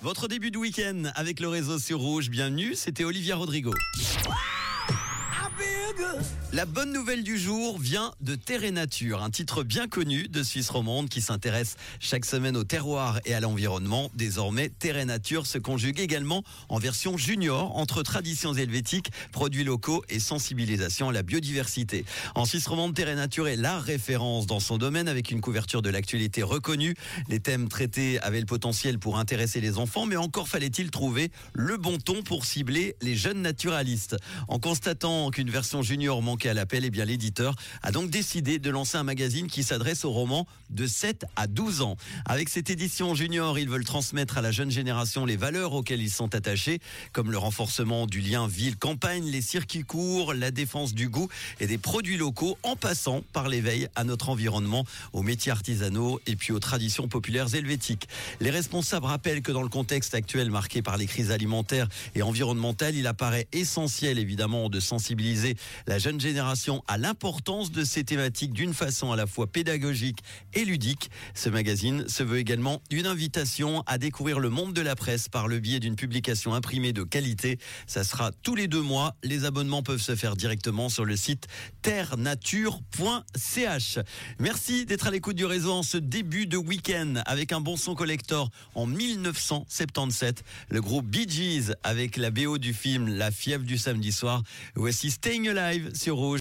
Votre début de week-end avec le réseau sur Rouge, bienvenue, c'était Olivia Rodrigo. La bonne nouvelle du jour vient de Terre et Nature, un titre bien connu de Suisse romande qui s'intéresse chaque semaine au terroir et à l'environnement. Désormais, Terre et Nature se conjugue également en version junior entre traditions helvétiques, produits locaux et sensibilisation à la biodiversité. En Suisse romande, Terre et Nature est la référence dans son domaine avec une couverture de l'actualité reconnue. Les thèmes traités avaient le potentiel pour intéresser les enfants, mais encore fallait-il trouver le bon ton pour cibler les jeunes naturalistes. En constatant qu'une version junior manquait à l'appel, eh bien l'éditeur a donc décidé de lancer un magazine qui s'adresse aux romans de 7 à 12 ans. Avec cette édition junior, ils veulent transmettre à la jeune génération les valeurs auxquelles ils sont attachés, comme le renforcement du lien ville-campagne, les circuits courts, la défense du goût et des produits locaux, en passant par l'éveil à notre environnement, aux métiers artisanaux et puis aux traditions populaires helvétiques. Les responsables rappellent que dans le contexte actuel marqué par les crises alimentaires et environnementales, il apparaît essentiel évidemment de sensibiliser la jeune génération à l'importance de ces thématiques d'une façon à la fois pédagogique et ludique. Ce magazine se veut également une invitation à découvrir le monde de la presse par le biais d'une publication imprimée de qualité. Ça sera tous les deux mois. Les abonnements peuvent se faire directement sur le site terrenature.ch. Merci d'être à l'écoute du réseau en ce début de week-end avec un bon son collector en 1977. Le groupe Bee Gees avec la BO du film La fièvre du samedi soir. Voici Staying Sur Rouge.